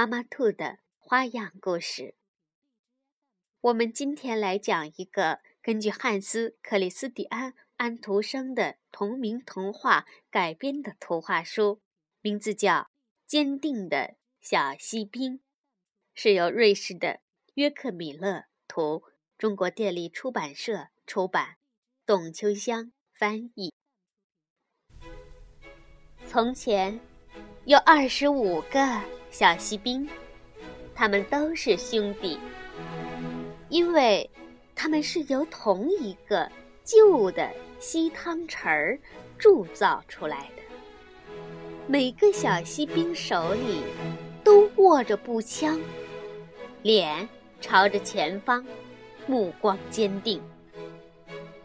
妈妈兔的花样故事。我们今天来讲一个根据汉斯·克里斯蒂安·安徒生的同名童话改编的图画书，名字叫《坚定的小锡兵》，是由瑞士的约克米勒图，中国电力出版社出版，董秋香翻译。从前有二十五个。小锡兵，他们都是兄弟，因为他们是由同一个旧的锡汤匙儿铸造出来的。每个小锡兵手里都握着步枪，脸朝着前方，目光坚定。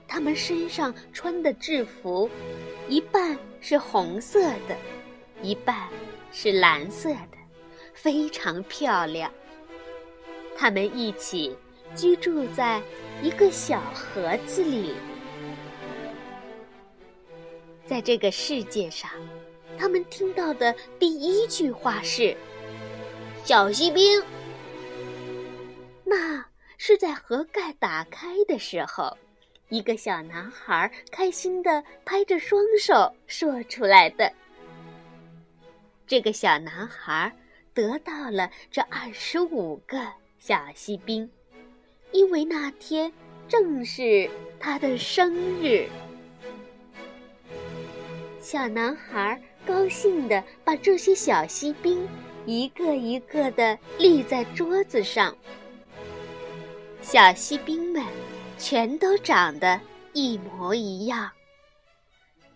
他们身上穿的制服，一半是红色的，一半是蓝色的。非常漂亮。他们一起居住在一个小盒子里。在这个世界上，他们听到的第一句话是：“小锡兵。”那是在盒盖打开的时候，一个小男孩开心的拍着双手说出来的。这个小男孩。得到了这二十五个小锡兵，因为那天正是他的生日。小男孩高兴地把这些小锡兵一个一个地立在桌子上。小锡兵们全都长得一模一样，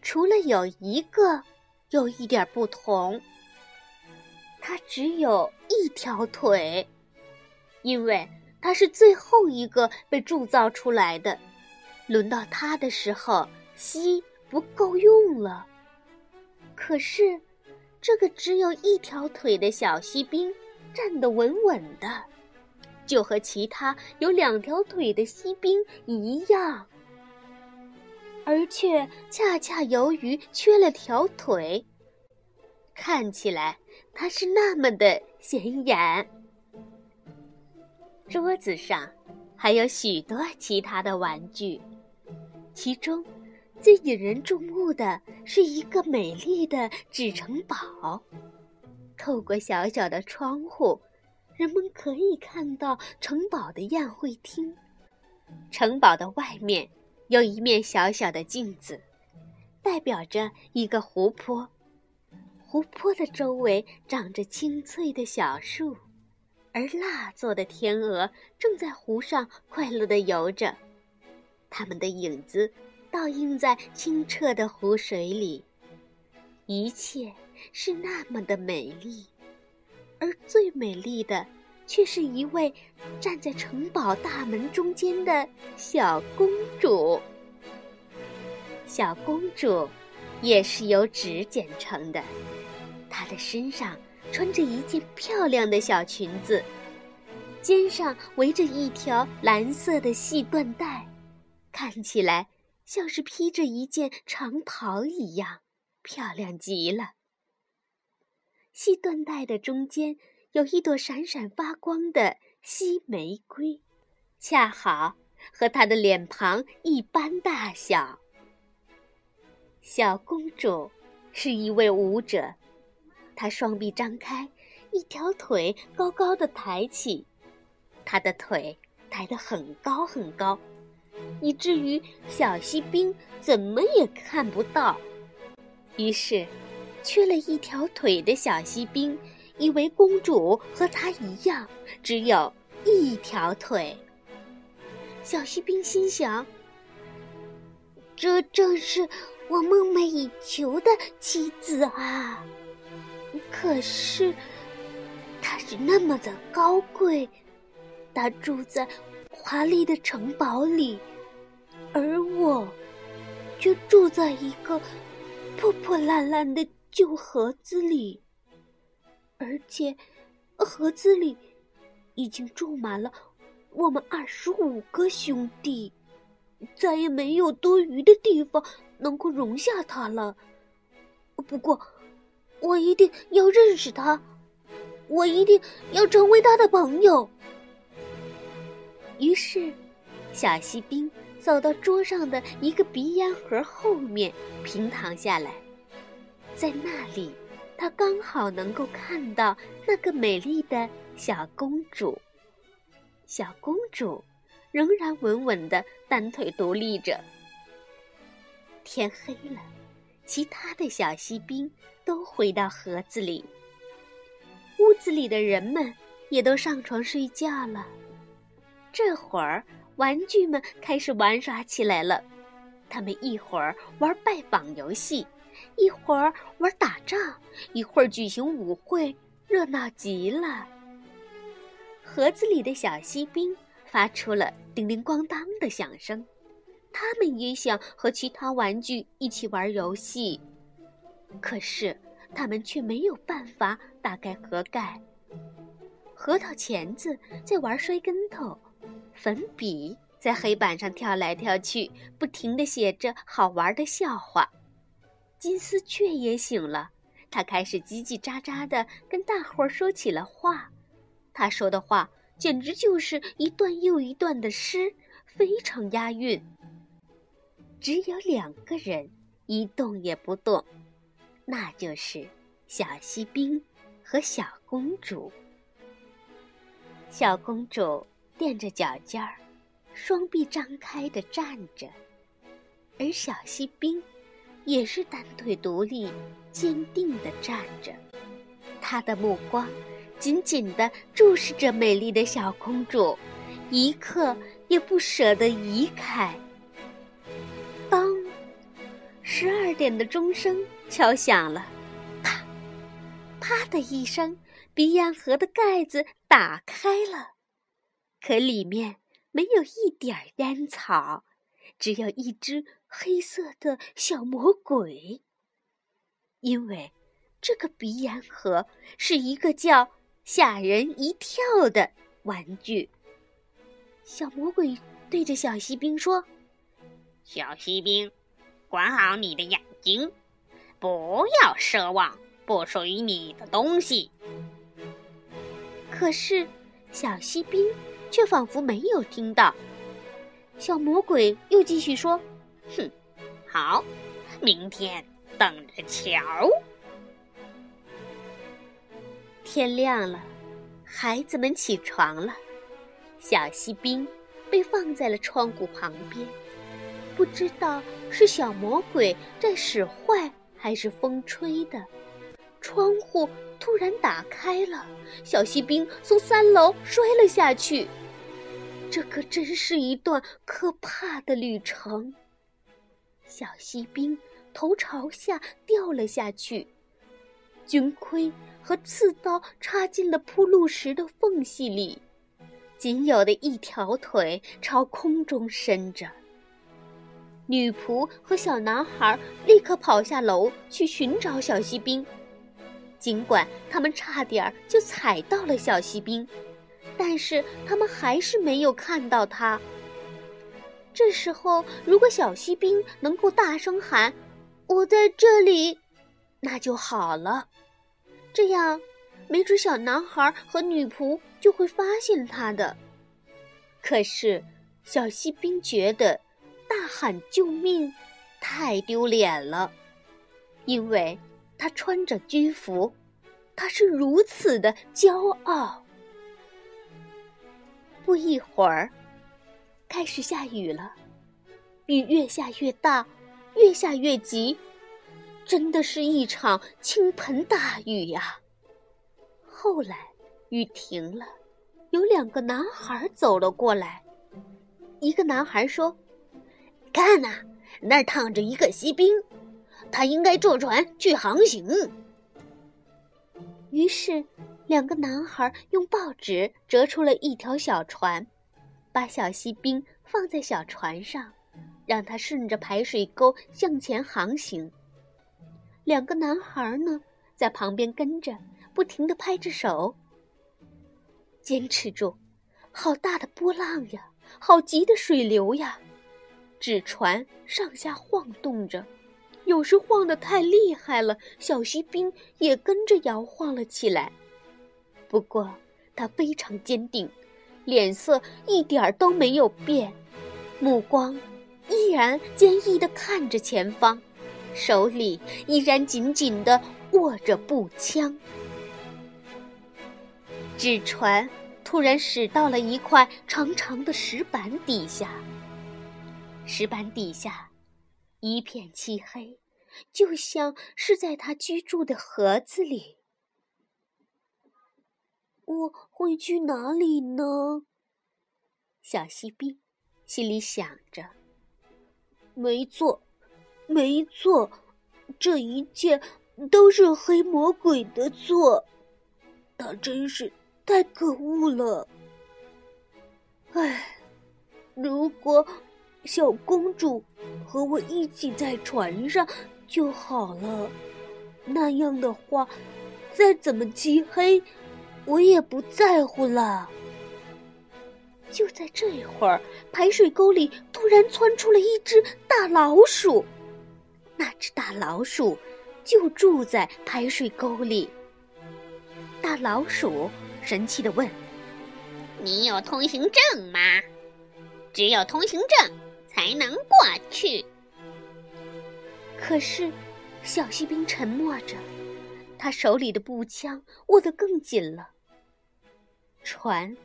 除了有一个有一点不同。他只有一条腿，因为他是最后一个被铸造出来的。轮到他的时候，锡不够用了。可是，这个只有一条腿的小锡兵站得稳稳的，就和其他有两条腿的锡兵一样，而却恰恰由于缺了条腿。看起来它是那么的显眼。桌子上还有许多其他的玩具，其中最引人注目的是一个美丽的纸城堡。透过小小的窗户，人们可以看到城堡的宴会厅。城堡的外面有一面小小的镜子，代表着一个湖泊。湖泊的周围长着青翠的小树，而蜡做的天鹅正在湖上快乐地游着，它们的影子倒映在清澈的湖水里，一切是那么的美丽，而最美丽的却是一位站在城堡大门中间的小公主。小公主也是由纸剪成的。她的身上穿着一件漂亮的小裙子，肩上围着一条蓝色的细缎带，看起来像是披着一件长袍一样，漂亮极了。细缎带的中间有一朵闪闪发光的细玫瑰，恰好和她的脸庞一般大小。小公主是一位舞者。他双臂张开，一条腿高高的抬起，他的腿抬得很高很高，以至于小锡兵怎么也看不到。于是，缺了一条腿的小锡兵以为公主和他一样，只有一条腿。小锡兵心想：“这正是我梦寐以求的妻子啊！”可是，他是那么的高贵，他住在华丽的城堡里，而我却住在一个破破烂烂的旧盒子里，而且盒子里已经住满了我们二十五个兄弟，再也没有多余的地方能够容下他了。不过，我一定要认识他。我一定要成为他的朋友。于是，小锡兵走到桌上的一个鼻烟盒后面，平躺下来。在那里，他刚好能够看到那个美丽的小公主。小公主仍然稳稳的单腿独立着。天黑了，其他的小锡兵都回到盒子里。屋子里的人们也都上床睡觉了。这会儿，玩具们开始玩耍起来了。他们一会儿玩拜访游戏，一会儿玩打仗，一会儿举行舞会，热闹极了。盒子里的小锡兵发出了叮铃咣当的响声，他们也想和其他玩具一起玩游戏，可是。他们却没有办法打开盒盖。核桃钳子在玩摔跟头，粉笔在黑板上跳来跳去，不停地写着好玩的笑话。金丝雀也醒了，它开始叽叽喳喳地跟大伙儿说起了话。它说的话简直就是一段又一段的诗，非常押韵。只有两个人一动也不动。那就是小锡兵和小公主。小公主垫着脚尖儿，双臂张开的站着，而小锡兵也是单腿独立、坚定的站着。他的目光紧紧地注视着美丽的小公主，一刻也不舍得移开。十二点的钟声。敲响了，啪，啪的一声，鼻烟盒的盖子打开了，可里面没有一点烟草，只有一只黑色的小魔鬼。因为这个鼻烟盒是一个叫“吓人一跳”的玩具。小魔鬼对着小锡兵说：“小锡兵，管好你的眼睛。”不要奢望不属于你的东西。可是，小锡兵却仿佛没有听到。小魔鬼又继续说：“哼，好，明天等着瞧。”天亮了，孩子们起床了。小锡兵被放在了窗户旁边，不知道是小魔鬼在使坏。还是风吹的，窗户突然打开了，小锡兵从三楼摔了下去。这可真是一段可怕的旅程。小锡兵头朝下掉了下去，军盔和刺刀插进了铺路石的缝隙里，仅有的一条腿朝空中伸着。女仆和小男孩立刻跑下楼去寻找小锡兵，尽管他们差点就踩到了小锡兵，但是他们还是没有看到他。这时候，如果小锡兵能够大声喊“我在这里”，那就好了，这样，没准小男孩和女仆就会发现他的。可是，小锡兵觉得。大喊救命，太丢脸了，因为他穿着军服，他是如此的骄傲。不一会儿，开始下雨了，雨越下越大，越下越急，真的是一场倾盆大雨呀。后来雨停了，有两个男孩走了过来，一个男孩说。看呐，那儿躺着一个锡兵，他应该坐船去航行。于是，两个男孩用报纸折出了一条小船，把小锡兵放在小船上，让他顺着排水沟向前航行。两个男孩呢，在旁边跟着，不停地拍着手。坚持住！好大的波浪呀，好急的水流呀！纸船上下晃动着，有时晃得太厉害了，小锡兵也跟着摇晃了起来。不过他非常坚定，脸色一点儿都没有变，目光依然坚毅地看着前方，手里依然紧紧地握着步枪。纸船突然驶到了一块长长的石板底下，石板底下一片漆黑，就像是在他居住的盒子里。我会去哪里呢？小锡兵心里想着。没错，没错，这一切都是黑魔鬼的错。他真是太可恶了。唉，如果小公主和我一起在船上就好了。那样的话，再怎么漆黑。我也不在乎了。就在这会儿，排水沟里突然窜出了一只大老鼠。那只大老鼠就住在排水沟里。大老鼠神气的问：“你有通行证吗？只有通行证才能过去。”可是，小锡兵沉默着，他手里的步枪握得更紧了。船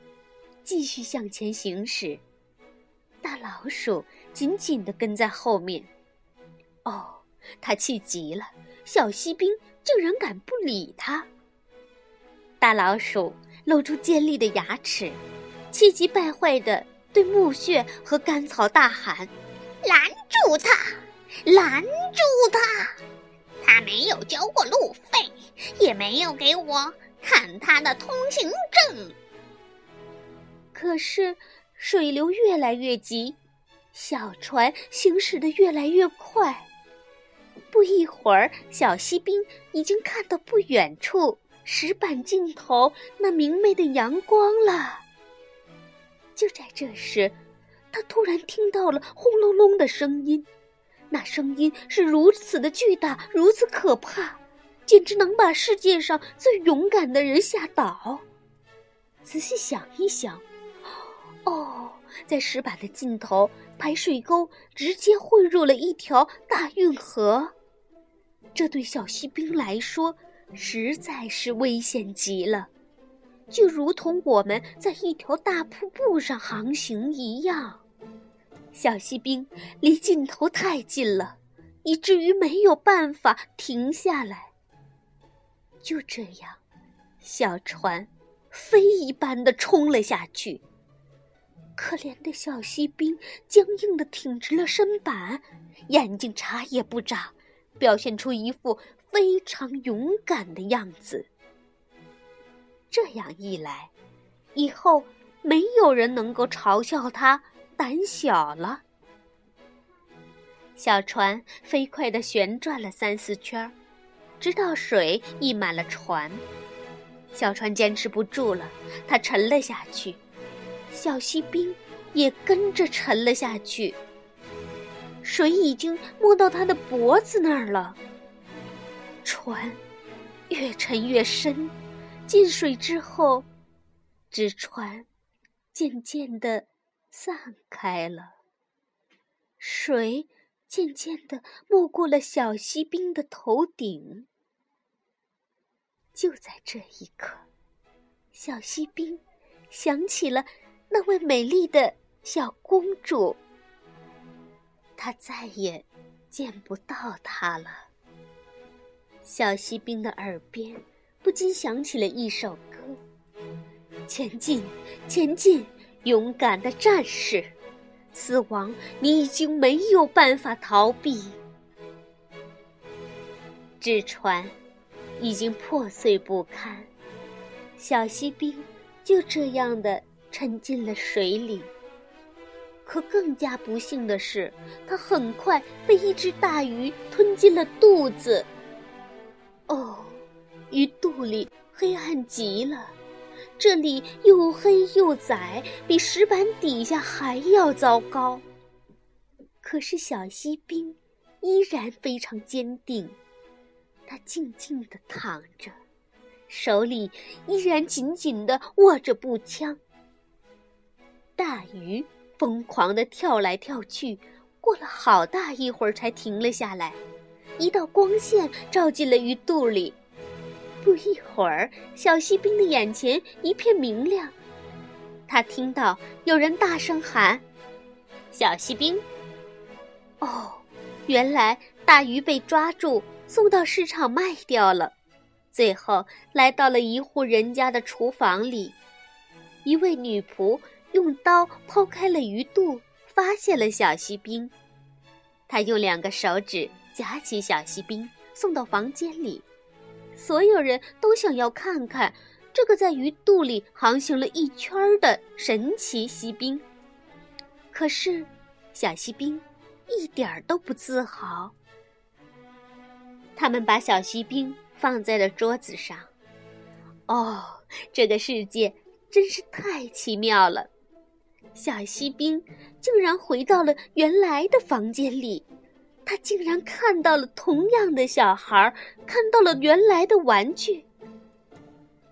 继续向前行驶，大老鼠紧紧地跟在后面。哦，他气极了，小锡兵竟然敢不理他！大老鼠露出尖利的牙齿，气急败坏地对木屑和干草大喊：“拦住他！拦住他！他没有交过路费，也没有给我看他的通行证。”可是，水流越来越急，小船行驶的越来越快。不一会儿，小锡兵已经看到不远处石板尽头那明媚的阳光了。就在这时，他突然听到了轰隆隆的声音，那声音是如此的巨大，如此可怕，简直能把世界上最勇敢的人吓倒。仔细想一想。哦，在石板的尽头，排水沟直接汇入了一条大运河。这对小锡兵来说实在是危险极了，就如同我们在一条大瀑布上航行一样。小锡兵离尽头太近了，以至于没有办法停下来。就这样，小船飞一般的冲了下去。可怜的小锡兵僵硬的挺直了身板，眼睛眨也不眨，表现出一副非常勇敢的样子。这样一来，以后没有人能够嘲笑他胆小了。小船飞快地旋转了三四圈，直到水溢满了船。小船坚持不住了，它沉了下去。小锡兵也跟着沉了下去，水已经没到他的脖子那儿了。船越沉越深，进水之后，纸船渐渐的散开了，水渐渐的没过了小锡兵的头顶。就在这一刻，小锡兵想起了。那位美丽的小公主，他再也见不到她了。小锡兵的耳边不禁想起了一首歌：“前进，前进，勇敢的战士，死亡你已经没有办法逃避。”纸船已经破碎不堪，小锡兵就这样的沉进了水里。可更加不幸的是，它很快被一只大鱼吞进了肚子。哦，鱼肚里黑暗极了，这里又黑又窄，比石板底下还要糟糕。可是小锡兵依然非常坚定，他静静地躺着，手里依然紧紧地握着步枪。大鱼。疯狂地跳来跳去，过了好大一会儿才停了下来。一道光线照进了鱼肚里，不一会儿，小锡兵的眼前一片明亮。他听到有人大声喊：“小锡兵！”哦，原来大鱼被抓住，送到市场卖掉了。最后来到了一户人家的厨房里，一位女仆。用刀剖开了鱼肚，发现了小锡兵。她用两个手指夹起小锡兵，送到房间里。所有人都想要看看这个在鱼肚里航行了一圈的神奇锡兵。可是，小锡兵一点儿都不自豪。他们把小锡兵放在了桌子上。哦，这个世界真是太奇妙了！小锡兵竟然回到了原来的房间里，他竟然看到了同样的小孩，看到了原来的玩具。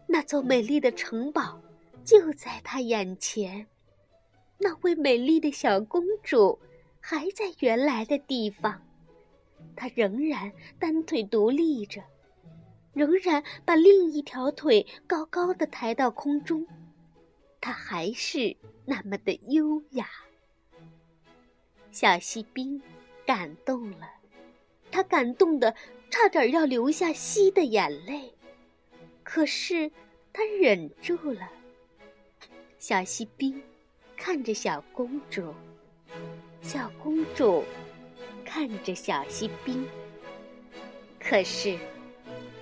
那座美丽的城堡就在他眼前，那位美丽的小公主还在原来的地方，她仍然单腿独立着，仍然把另一条腿高高的抬到空中，她还是。那么的优雅，小锡兵感动了，他感动的差点要流下稀的眼泪，可是他忍住了。小锡兵看着小公主，小公主看着小锡兵，可是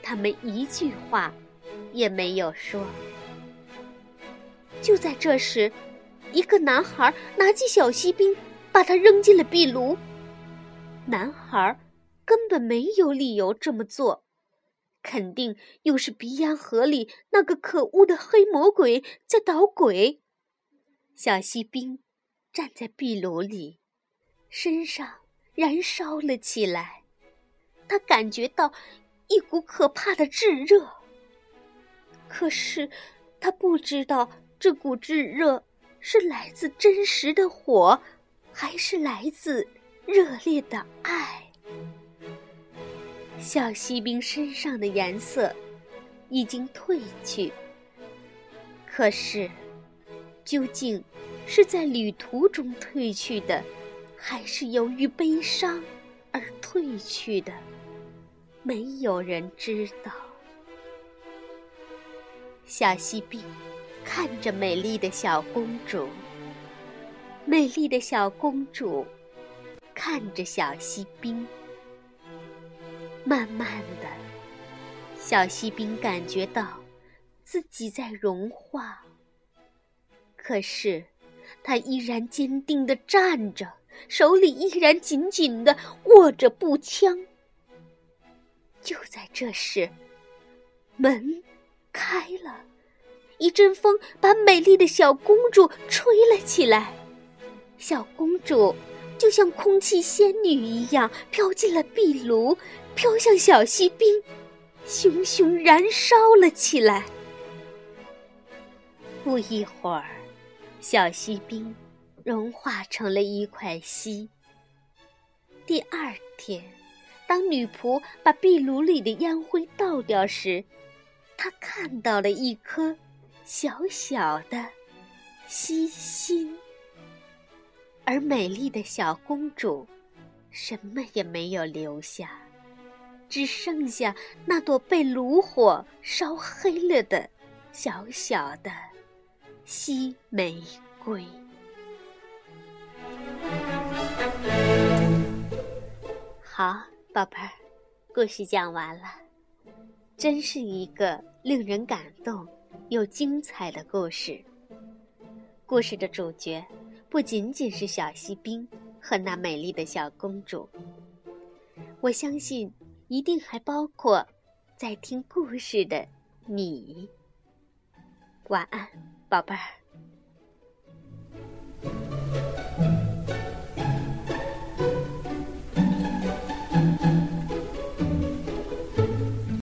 他们一句话也没有说。就在这时。一个男孩拿起小锡兵，把它扔进了壁炉。男孩根本没有理由这么做，肯定又是鼻烟盒里那个可恶的黑魔鬼在捣鬼。小锡兵站在壁炉里，身上燃烧了起来，他感觉到一股可怕的炙热。可是他不知道这股炙热。是来自真实的火，还是来自热烈的爱？小锡兵身上的颜色已经褪去，可是，究竟是在旅途中褪去的，还是由于悲伤而褪去的？没有人知道。小锡兵。看着美丽的小公主，美丽的小公主看着小锡兵。慢慢的，小锡兵感觉到自己在融化。可是，他依然坚定的站着，手里依然紧紧的握着步枪。就在这时，门开了。一阵风把美丽的小公主吹了起来，小公主就像空气仙女一样飘进了壁炉，飘向小锡兵，熊熊燃烧了起来。不一会儿，小锡兵融化成了一块锡。第二天，当女仆把壁炉里的烟灰倒掉时，她看到了一颗。小小的细心，而美丽的小公主，什么也没有留下，只剩下那朵被炉火烧黑了的小小的西玫瑰。好，宝贝儿，故事讲完了，真是一个令人感动。又精彩的故事。故事的主角不仅仅是小锡兵和那美丽的小公主，我相信一定还包括在听故事的你。晚安，宝贝儿。